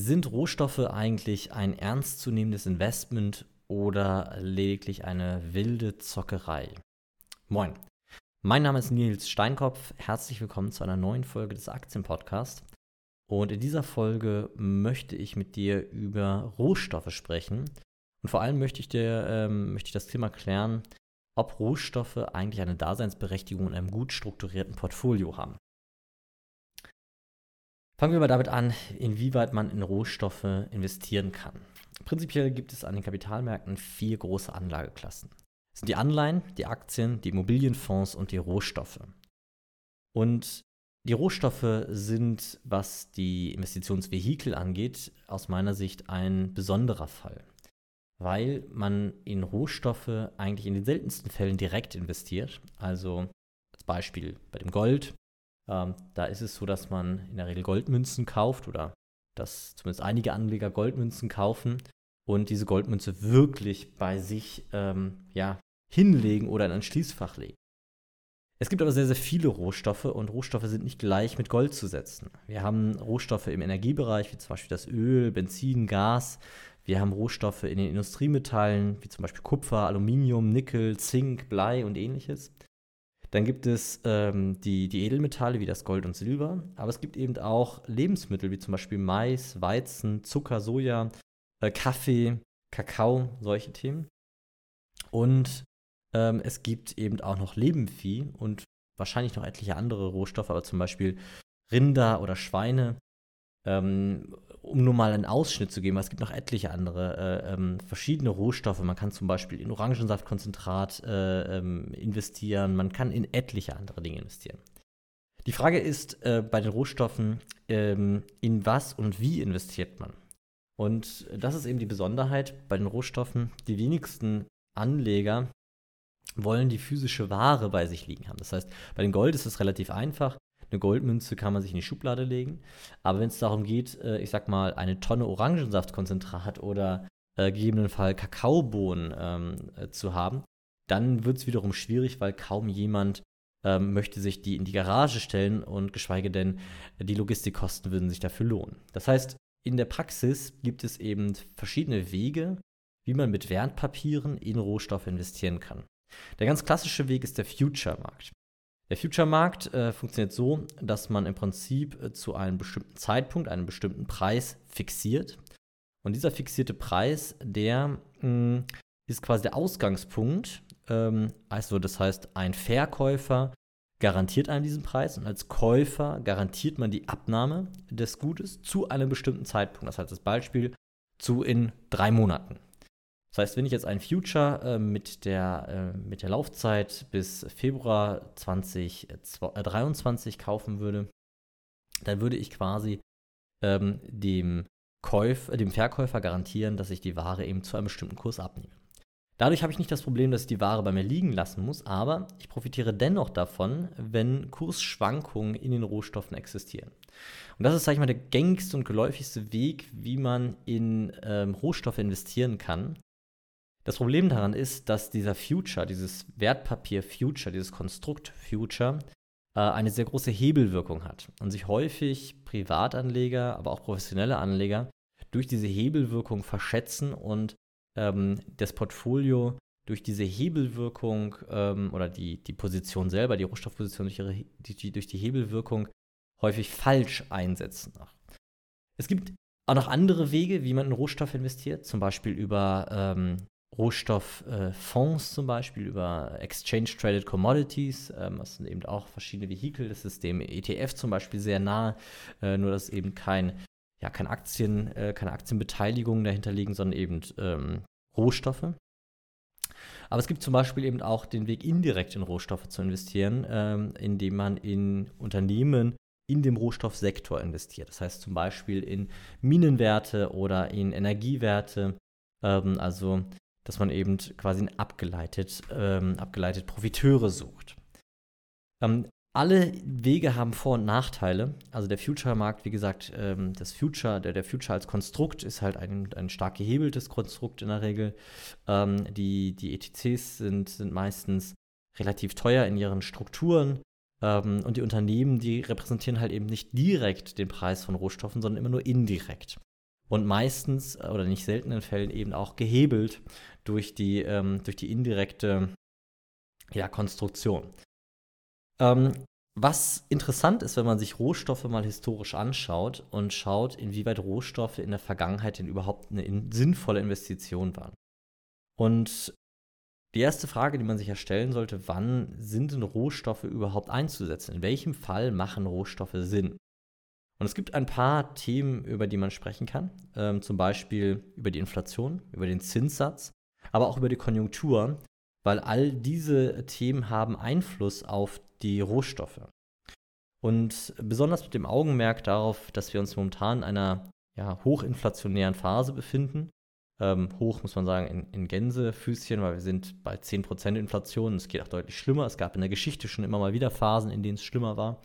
Sind Rohstoffe eigentlich ein ernstzunehmendes Investment oder lediglich eine wilde Zockerei? Moin, mein Name ist Nils Steinkopf. Herzlich willkommen zu einer neuen Folge des Aktienpodcasts. Und in dieser Folge möchte ich mit dir über Rohstoffe sprechen. Und vor allem möchte ich dir ähm, möchte ich das Thema klären, ob Rohstoffe eigentlich eine Daseinsberechtigung in einem gut strukturierten Portfolio haben. Fangen wir mal damit an, inwieweit man in Rohstoffe investieren kann. Prinzipiell gibt es an den Kapitalmärkten vier große Anlageklassen. Das sind die Anleihen, die Aktien, die Immobilienfonds und die Rohstoffe. Und die Rohstoffe sind, was die Investitionsvehikel angeht, aus meiner Sicht ein besonderer Fall, weil man in Rohstoffe eigentlich in den seltensten Fällen direkt investiert. Also als Beispiel bei dem Gold ähm, da ist es so, dass man in der Regel Goldmünzen kauft oder dass zumindest einige Anleger Goldmünzen kaufen und diese Goldmünze wirklich bei sich ähm, ja, hinlegen oder in ein Schließfach legen. Es gibt aber sehr, sehr viele Rohstoffe und Rohstoffe sind nicht gleich mit Gold zu setzen. Wir haben Rohstoffe im Energiebereich, wie zum Beispiel das Öl, Benzin, Gas. Wir haben Rohstoffe in den Industriemetallen, wie zum Beispiel Kupfer, Aluminium, Nickel, Zink, Blei und ähnliches. Dann gibt es ähm, die, die Edelmetalle wie das Gold und Silber, aber es gibt eben auch Lebensmittel wie zum Beispiel Mais, Weizen, Zucker, Soja, äh, Kaffee, Kakao, solche Themen. Und ähm, es gibt eben auch noch Lebenvieh und wahrscheinlich noch etliche andere Rohstoffe, aber zum Beispiel Rinder oder Schweine. Ähm, um nur mal einen Ausschnitt zu geben, es gibt noch etliche andere äh, ähm, verschiedene Rohstoffe. Man kann zum Beispiel in Orangensaftkonzentrat äh, ähm, investieren, man kann in etliche andere Dinge investieren. Die Frage ist äh, bei den Rohstoffen, ähm, in was und wie investiert man? Und das ist eben die Besonderheit bei den Rohstoffen. Die wenigsten Anleger wollen die physische Ware bei sich liegen haben. Das heißt, bei dem Gold ist es relativ einfach. Eine Goldmünze kann man sich in die Schublade legen. Aber wenn es darum geht, äh, ich sag mal, eine Tonne Orangensaftkonzentrat oder äh, gegebenenfalls Kakaobohnen ähm, äh, zu haben, dann wird es wiederum schwierig, weil kaum jemand ähm, möchte sich die in die Garage stellen und geschweige denn die Logistikkosten würden sich dafür lohnen. Das heißt, in der Praxis gibt es eben verschiedene Wege, wie man mit Wertpapieren in Rohstoffe investieren kann. Der ganz klassische Weg ist der Future-Markt. Der Future-Markt äh, funktioniert so, dass man im Prinzip äh, zu einem bestimmten Zeitpunkt einen bestimmten Preis fixiert. Und dieser fixierte Preis, der mh, mm, ist quasi der Ausgangspunkt. Ähm, also das heißt, ein Verkäufer garantiert einem diesen Preis und als Käufer garantiert man die Abnahme des Gutes zu einem bestimmten Zeitpunkt. Das heißt, das Beispiel zu in drei Monaten. Das heißt, wenn ich jetzt ein Future äh, mit, der, äh, mit der Laufzeit bis Februar 2023 äh, kaufen würde, dann würde ich quasi ähm, dem, Käuf, dem Verkäufer garantieren, dass ich die Ware eben zu einem bestimmten Kurs abnehme. Dadurch habe ich nicht das Problem, dass ich die Ware bei mir liegen lassen muss, aber ich profitiere dennoch davon, wenn Kursschwankungen in den Rohstoffen existieren. Und das ist, sage ich mal, der gängigste und geläufigste Weg, wie man in ähm, Rohstoffe investieren kann. Das Problem daran ist, dass dieser Future, dieses Wertpapier Future, dieses Konstrukt Future, äh, eine sehr große Hebelwirkung hat und sich häufig Privatanleger, aber auch professionelle Anleger durch diese Hebelwirkung verschätzen und ähm, das Portfolio durch diese Hebelwirkung ähm, oder die, die Position selber, die Rohstoffposition durch, ihre, die, durch die Hebelwirkung häufig falsch einsetzen. Es gibt auch noch andere Wege, wie man in Rohstoff investiert, zum Beispiel über ähm, Rohstofffonds zum Beispiel über Exchange Traded Commodities. Ähm, das sind eben auch verschiedene Vehikel. Das ist dem ETF zum Beispiel sehr nahe, äh, nur dass eben kein, ja, kein Aktien, äh, keine Aktienbeteiligungen dahinter liegen, sondern eben ähm, Rohstoffe. Aber es gibt zum Beispiel eben auch den Weg, indirekt in Rohstoffe zu investieren, ähm, indem man in Unternehmen in dem Rohstoffsektor investiert. Das heißt zum Beispiel in Minenwerte oder in Energiewerte. Ähm, also dass man eben quasi abgeleitet, ähm, abgeleitet Profiteure sucht. Ähm, alle Wege haben Vor- und Nachteile. Also der Future-Markt, wie gesagt, ähm, das Future, der, der Future als Konstrukt ist halt ein, ein stark gehebeltes Konstrukt in der Regel. Ähm, die, die ETCs sind, sind meistens relativ teuer in ihren Strukturen. Ähm, und die Unternehmen, die repräsentieren halt eben nicht direkt den Preis von Rohstoffen, sondern immer nur indirekt. Und meistens oder nicht seltenen Fällen eben auch gehebelt durch die, ähm, durch die indirekte ja, Konstruktion. Ähm, was interessant ist, wenn man sich Rohstoffe mal historisch anschaut und schaut, inwieweit Rohstoffe in der Vergangenheit denn überhaupt eine in sinnvolle Investition waren. Und die erste Frage, die man sich ja stellen sollte, wann sind denn Rohstoffe überhaupt einzusetzen? In welchem Fall machen Rohstoffe Sinn? Und es gibt ein paar Themen, über die man sprechen kann, ähm, zum Beispiel über die Inflation, über den Zinssatz, aber auch über die Konjunktur, weil all diese Themen haben Einfluss auf die Rohstoffe. Und besonders mit dem Augenmerk darauf, dass wir uns momentan in einer ja, hochinflationären Phase befinden. Ähm, hoch muss man sagen in, in Gänsefüßchen, weil wir sind bei 10% Inflation. Es geht auch deutlich schlimmer. Es gab in der Geschichte schon immer mal wieder Phasen, in denen es schlimmer war.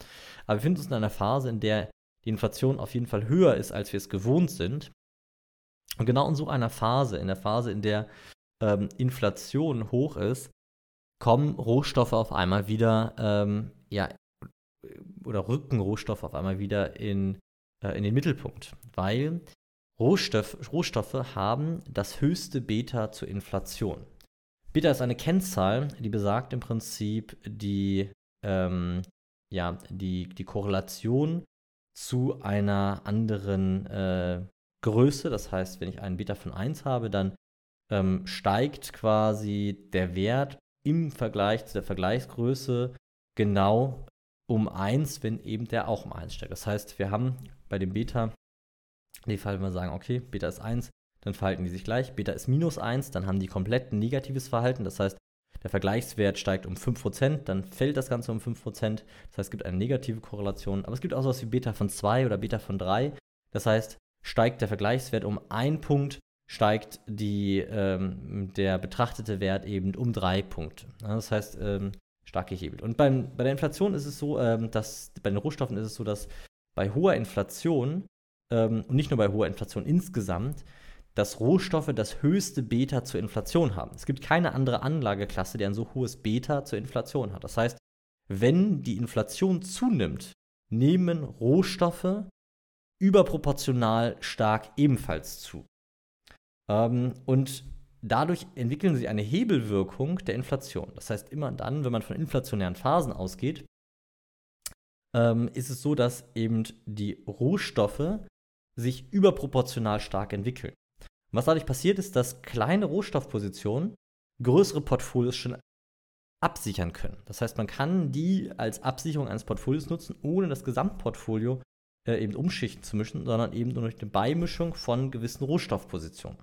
Aber wir befinden uns in einer Phase, in der die Inflation auf jeden Fall höher ist, als wir es gewohnt sind. Und genau in so einer Phase, in der Phase, in der ähm, Inflation hoch ist, kommen Rohstoffe auf einmal wieder, ähm, ja, oder rücken Rohstoffe auf einmal wieder in, äh, in den Mittelpunkt, weil Rohstoff, Rohstoffe haben das höchste Beta zur Inflation. Beta ist eine Kennzahl, die besagt im Prinzip die, ähm, ja, die, die Korrelation zu einer anderen äh, Größe. Das heißt, wenn ich einen Beta von 1 habe, dann ähm, steigt quasi der Wert im Vergleich zu der Vergleichsgröße genau um 1, wenn eben der auch um 1 steigt. Das heißt, wir haben bei dem Beta in dem Fall, wenn wir sagen, okay, Beta ist 1, dann verhalten die sich gleich. Beta ist minus 1, dann haben die komplett ein negatives Verhalten. Das heißt, der Vergleichswert steigt um 5%, dann fällt das Ganze um 5%. Das heißt, es gibt eine negative Korrelation. Aber es gibt auch sowas wie Beta von 2 oder Beta von 3. Das heißt, steigt der Vergleichswert um 1 Punkt, steigt die, ähm, der betrachtete Wert eben um 3 Punkte. Das heißt, ähm, stark gehebelt. Und beim, bei der Inflation ist es so, ähm, dass bei den Rohstoffen ist es so, dass bei hoher Inflation ähm, und nicht nur bei hoher Inflation insgesamt, dass Rohstoffe das höchste Beta zur Inflation haben. Es gibt keine andere Anlageklasse, die ein so hohes Beta zur Inflation hat. Das heißt, wenn die Inflation zunimmt, nehmen Rohstoffe überproportional stark ebenfalls zu. Ähm, und dadurch entwickeln sie eine Hebelwirkung der Inflation. Das heißt, immer dann, wenn man von inflationären Phasen ausgeht, ähm, ist es so, dass eben die Rohstoffe sich überproportional stark entwickeln. Was dadurch passiert ist, dass kleine Rohstoffpositionen größere Portfolios schon absichern können. Das heißt, man kann die als Absicherung eines Portfolios nutzen, ohne das Gesamtportfolio äh, eben umschichten zu mischen, sondern eben nur durch eine Beimischung von gewissen Rohstoffpositionen.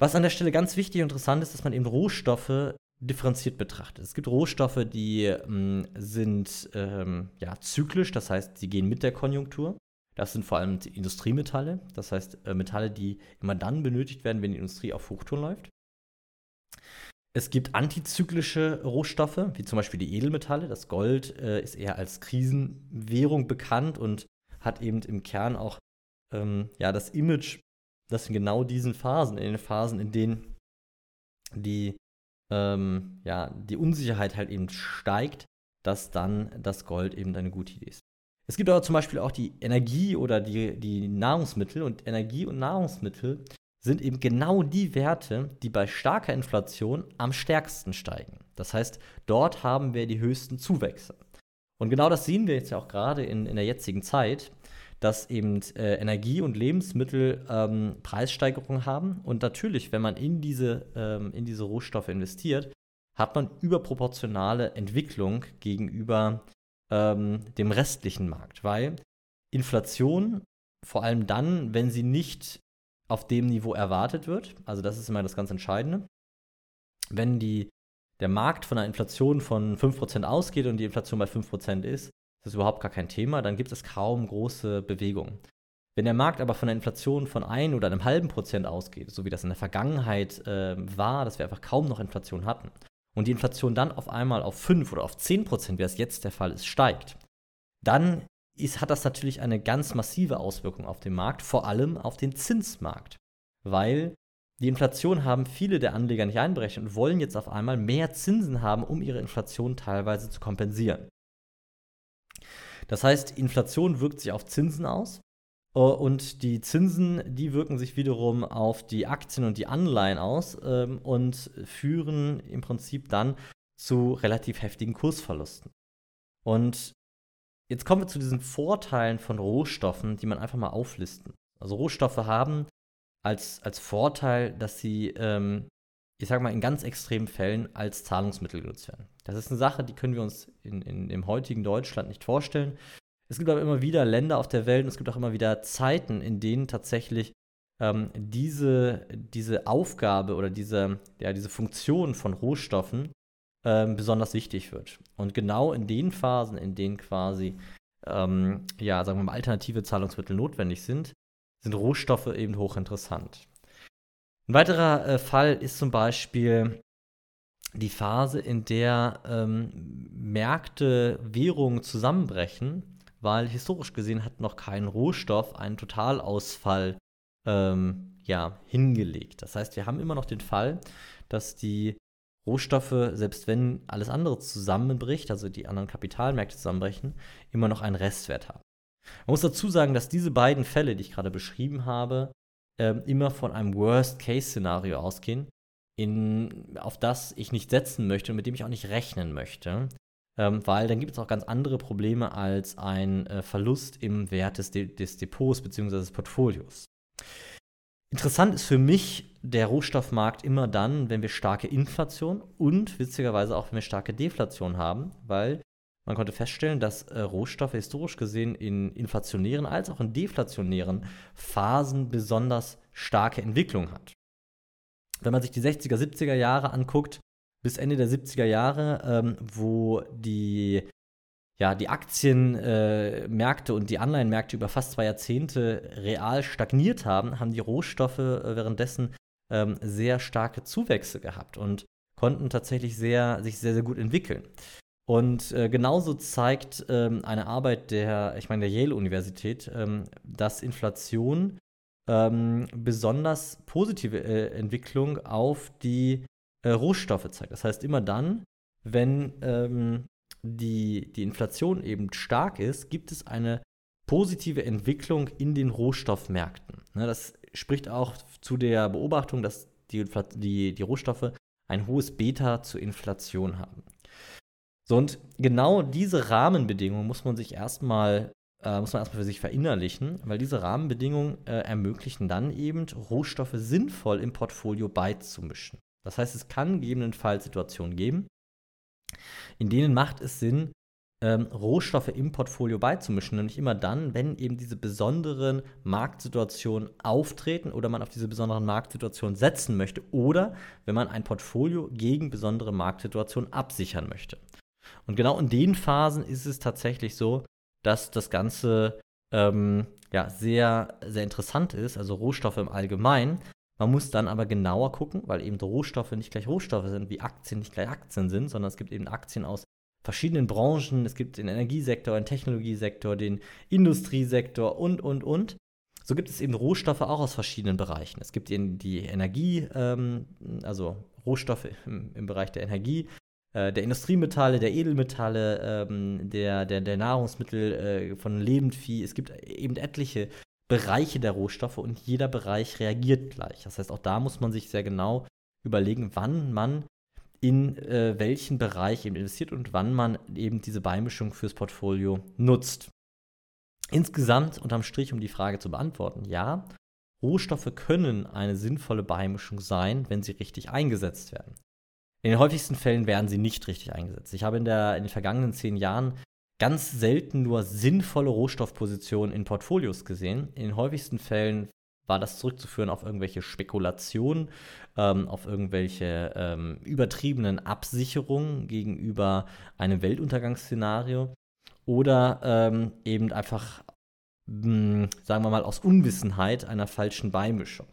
Was an der Stelle ganz wichtig und interessant ist, dass man eben Rohstoffe differenziert betrachtet. Es gibt Rohstoffe, die ähm, sind ähm, ja, zyklisch, das heißt, sie gehen mit der Konjunktur. Das sind vor allem Industriemetalle, das heißt äh, Metalle, die immer dann benötigt werden, wenn die Industrie auf Hochtouren läuft. Es gibt antizyklische Rohstoffe, wie zum Beispiel die Edelmetalle. Das Gold äh, ist eher als Krisenwährung bekannt und hat eben im Kern auch ähm, ja, das Image, dass in genau diesen Phasen, in den Phasen, in denen die, ähm, ja, die Unsicherheit halt eben steigt, dass dann das Gold eben eine gute Idee ist. Es gibt aber zum Beispiel auch die Energie oder die, die Nahrungsmittel und Energie und Nahrungsmittel sind eben genau die Werte, die bei starker Inflation am stärksten steigen. Das heißt, dort haben wir die höchsten Zuwächse. Und genau das sehen wir jetzt ja auch gerade in, in der jetzigen Zeit, dass eben äh, Energie und Lebensmittel ähm, Preissteigerungen haben. Und natürlich, wenn man in diese, ähm, in diese Rohstoffe investiert, hat man überproportionale Entwicklung gegenüber ähm, dem restlichen Markt, weil Inflation, vor allem dann, wenn sie nicht auf dem Niveau erwartet wird, also das ist immer das ganz Entscheidende, wenn die, der Markt von einer Inflation von 5% ausgeht und die Inflation bei 5% ist, ist das überhaupt gar kein Thema, dann gibt es kaum große Bewegungen. Wenn der Markt aber von einer Inflation von 1 oder einem halben Prozent ausgeht, so wie das in der Vergangenheit äh, war, dass wir einfach kaum noch Inflation hatten, und die Inflation dann auf einmal auf 5 oder auf 10 Prozent, wie es jetzt der Fall ist, steigt, dann ist, hat das natürlich eine ganz massive Auswirkung auf den Markt, vor allem auf den Zinsmarkt. Weil die Inflation haben viele der Anleger nicht einberechnet und wollen jetzt auf einmal mehr Zinsen haben, um ihre Inflation teilweise zu kompensieren. Das heißt, Inflation wirkt sich auf Zinsen aus und die Zinsen, die wirken sich wiederum auf die Aktien und die Anleihen aus ähm, und führen im Prinzip dann zu relativ heftigen Kursverlusten. Und jetzt kommen wir zu diesen Vorteilen von Rohstoffen, die man einfach mal auflisten. Also Rohstoffe haben als, als Vorteil, dass sie, ähm, ich sage mal, in ganz extremen Fällen als Zahlungsmittel genutzt werden. Das ist eine Sache, die können wir uns in, in, im heutigen Deutschland nicht vorstellen. Es gibt aber immer wieder Länder auf der Welt und es gibt auch immer wieder Zeiten, in denen tatsächlich ähm, diese, diese Aufgabe oder diese, ja, diese Funktion von Rohstoffen ähm, besonders wichtig wird. Und genau in den Phasen, in denen quasi, ähm, ja, sagen wir mal, alternative Zahlungsmittel notwendig sind, sind Rohstoffe eben hochinteressant. Ein weiterer äh, Fall ist zum Beispiel die Phase, in der ähm, Märkte, Währungen zusammenbrechen weil historisch gesehen hat noch kein Rohstoff einen Totalausfall ähm, ja, hingelegt. Das heißt, wir haben immer noch den Fall, dass die Rohstoffe, selbst wenn alles andere zusammenbricht, also die anderen Kapitalmärkte zusammenbrechen, immer noch einen Restwert haben. Man muss dazu sagen, dass diese beiden Fälle, die ich gerade beschrieben habe, äh, immer von einem Worst-Case-Szenario ausgehen, in, auf das ich nicht setzen möchte und mit dem ich auch nicht rechnen möchte ähm, weil dann gibt es auch ganz andere Probleme als ein äh, Verlust im Wert des, De des Depots bzw. des Portfolios. Interessant ist für mich der Rohstoffmarkt immer dann, wenn wir starke Inflation und witzigerweise auch wenn wir starke Deflation haben, weil man konnte feststellen, dass äh, Rohstoffe historisch gesehen in inflationären als auch in deflationären Phasen besonders starke Entwicklung hat. Wenn man sich die 60er, 70er Jahre anguckt, bis Ende der 70er Jahre, ähm, wo die, ja, die Aktienmärkte äh, und die Anleihenmärkte über fast zwei Jahrzehnte real stagniert haben, haben die Rohstoffe äh, währenddessen ähm, sehr starke Zuwächse gehabt und konnten tatsächlich sehr, sich sehr, sehr gut entwickeln. Und äh, genauso zeigt ähm, eine Arbeit der, ich meine, der Yale-Universität, ähm, dass Inflation ähm, besonders positive äh, Entwicklung auf die äh, Rohstoffe zeigt. Das heißt, immer dann, wenn ähm, die, die Inflation eben stark ist, gibt es eine positive Entwicklung in den Rohstoffmärkten. Ne, das spricht auch zu der Beobachtung, dass die, die, die Rohstoffe ein hohes Beta zur Inflation haben. So, und genau diese Rahmenbedingungen muss man sich erstmal äh, muss man erstmal für sich verinnerlichen, weil diese Rahmenbedingungen äh, ermöglichen dann eben, Rohstoffe sinnvoll im Portfolio beizumischen. Das heißt, es kann gegebenenfalls Situationen geben, in denen macht es Sinn, ähm, Rohstoffe im Portfolio beizumischen. Nämlich immer dann, wenn eben diese besonderen Marktsituationen auftreten oder man auf diese besonderen Marktsituationen setzen möchte oder wenn man ein Portfolio gegen besondere Marktsituationen absichern möchte. Und genau in den Phasen ist es tatsächlich so, dass das Ganze ähm, ja, sehr, sehr interessant ist, also Rohstoffe im Allgemeinen, man muss dann aber genauer gucken, weil eben Rohstoffe nicht gleich Rohstoffe sind, wie Aktien nicht gleich Aktien sind, sondern es gibt eben Aktien aus verschiedenen Branchen. Es gibt den Energiesektor, den Technologiesektor, den Industriesektor und, und, und. So gibt es eben Rohstoffe auch aus verschiedenen Bereichen. Es gibt eben die Energie, ähm, also Rohstoffe im, im, Bereich der Energie, äh, der Industriemetalle, der Edelmetalle, ähm, der, der, der Nahrungsmittel äh, von Lebendvieh. Es gibt eben etliche Bereiche der Rohstoffe und jeder Bereich reagiert gleich. Das heißt, auch da muss man sich sehr genau überlegen, wann man in äh, welchen Bereich eben investiert und wann man eben diese Beimischung fürs Portfolio nutzt. Insgesamt unterm Strich, um die Frage zu beantworten, ja, Rohstoffe können eine sinnvolle Beimischung sein, wenn sie richtig eingesetzt werden. In den häufigsten Fällen werden sie nicht richtig eingesetzt. Ich habe in, der, in den vergangenen zehn Jahren ganz selten nur sinnvolle Rohstoffpositionen in Portfolios gesehen. In den häufigsten Fällen war das zurückzuführen auf irgendwelche Spekulationen, ähm, auf irgendwelche ähm, übertriebenen Absicherungen gegenüber einem Weltuntergangsszenario oder ähm, eben einfach, mh, hm, sagen wir mal, aus Unwissenheit einer falschen Beimischung.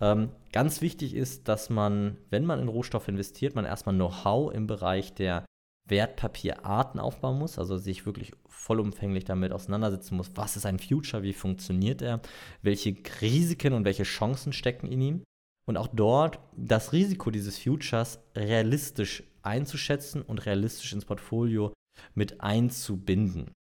Ähm, ganz wichtig ist, dass man, wenn man in Rohstoffe investiert, man erstmal Know-how im Bereich der Wertpapierarten aufbauen muss, also sich wirklich vollumfänglich damit auseinandersetzen muss, was ist ein Future, wie funktioniert er, welche Risiken und welche Chancen stecken in ihm und auch dort das Risiko dieses Futures realistisch einzuschätzen und realistisch ins Portfolio mit einzubinden.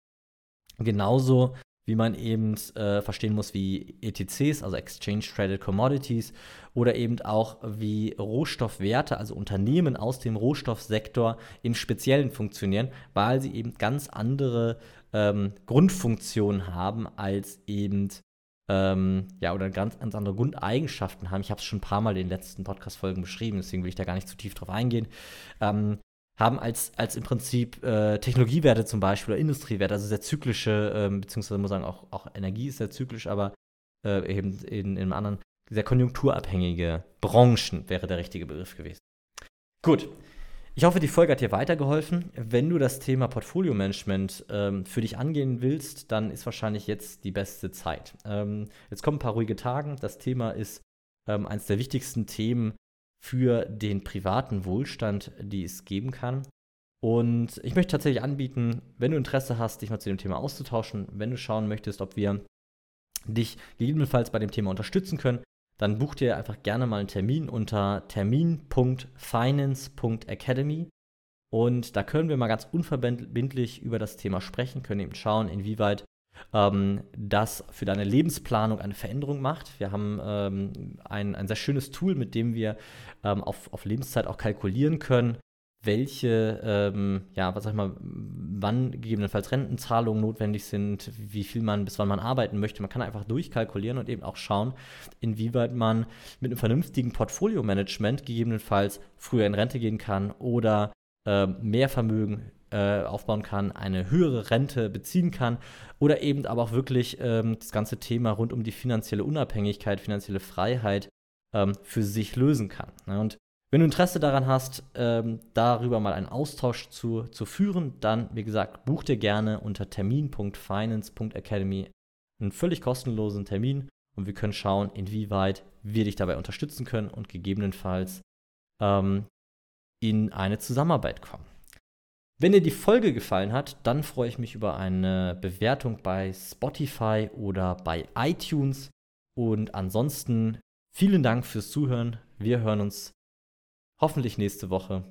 Genauso wie man eben äh, verstehen muss, wie ETCs, also Exchange Traded Commodities, oder eben auch wie Rohstoffwerte, also Unternehmen aus dem Rohstoffsektor im Speziellen funktionieren, weil sie eben ganz andere ähm, Grundfunktionen haben als eben ähm, ja, oder ganz, ganz andere Grundeigenschaften haben. Ich habe es schon ein paar Mal in den letzten Podcast-Folgen beschrieben, deswegen will ich da gar nicht zu tief drauf eingehen. Ähm, haben als, als im Prinzip äh, Technologiewerte zum Beispiel oder Industriewerte, also sehr zyklische, ähm, beziehungsweise muss sagen, auch, auch Energie ist sehr zyklisch, aber äh, eben in, in einem anderen, sehr konjunkturabhängige Branchen wäre der richtige Begriff gewesen. Gut. Ich hoffe, die Folge hat dir weitergeholfen. Wenn du das Thema Portfolio-Management ähm, für dich angehen willst, dann ist wahrscheinlich jetzt die beste Zeit. Ähm, jetzt kommen ein paar ruhige Tage. Das Thema ist ähm, eines der wichtigsten Themen für den privaten Wohlstand, die es geben kann. Und ich möchte tatsächlich anbieten, wenn du Interesse hast, dich mal zu dem Thema auszutauschen, wenn du schauen möchtest, ob wir dich gegebenenfalls bei dem Thema unterstützen können, dann buch dir einfach gerne mal einen Termin unter termin.finance.academy. Und da können wir mal ganz unverbindlich über das Thema sprechen, können eben schauen, inwieweit ähm, das für deine Lebensplanung eine Veränderung macht. Wir haben ähm, ein, ein sehr schönes Tool, mit dem wir ähm, auf, auf Lebenszeit auch kalkulieren können, welche, ähm, ja, was sag ich mal, wann gegebenenfalls Rentenzahlungen notwendig sind, wie viel man, bis wann man arbeiten möchte. Man kann einfach durchkalkulieren und eben auch schauen, inwieweit man mit einem vernünftigen Portfolio-Management gegebenenfalls früher in Rente gehen kann oder äh, mehr Vermögen äh, aufbauen kann, eine höhere Rente beziehen kann oder eben aber auch wirklich ähm, das ganze Thema rund um die finanzielle Unabhängigkeit, finanzielle Freiheit ähm, für sich lösen kann. Ne? Und wenn du Interesse daran hast, ähm, darüber mal einen Austausch zu, zu führen, dann, wie gesagt, buch dir gerne unter termin.finance.academy einen völlig kostenlosen Termin und wir können schauen, inwieweit wir dich dabei unterstützen können und gegebenenfalls ähm, in eine Zusammenarbeit kommen. Wenn dir die Folge gefallen hat, dann freue ich mich über eine Bewertung bei Spotify oder bei iTunes. Und ansonsten vielen Dank fürs Zuhören. Wir hören uns hoffentlich nächste Woche.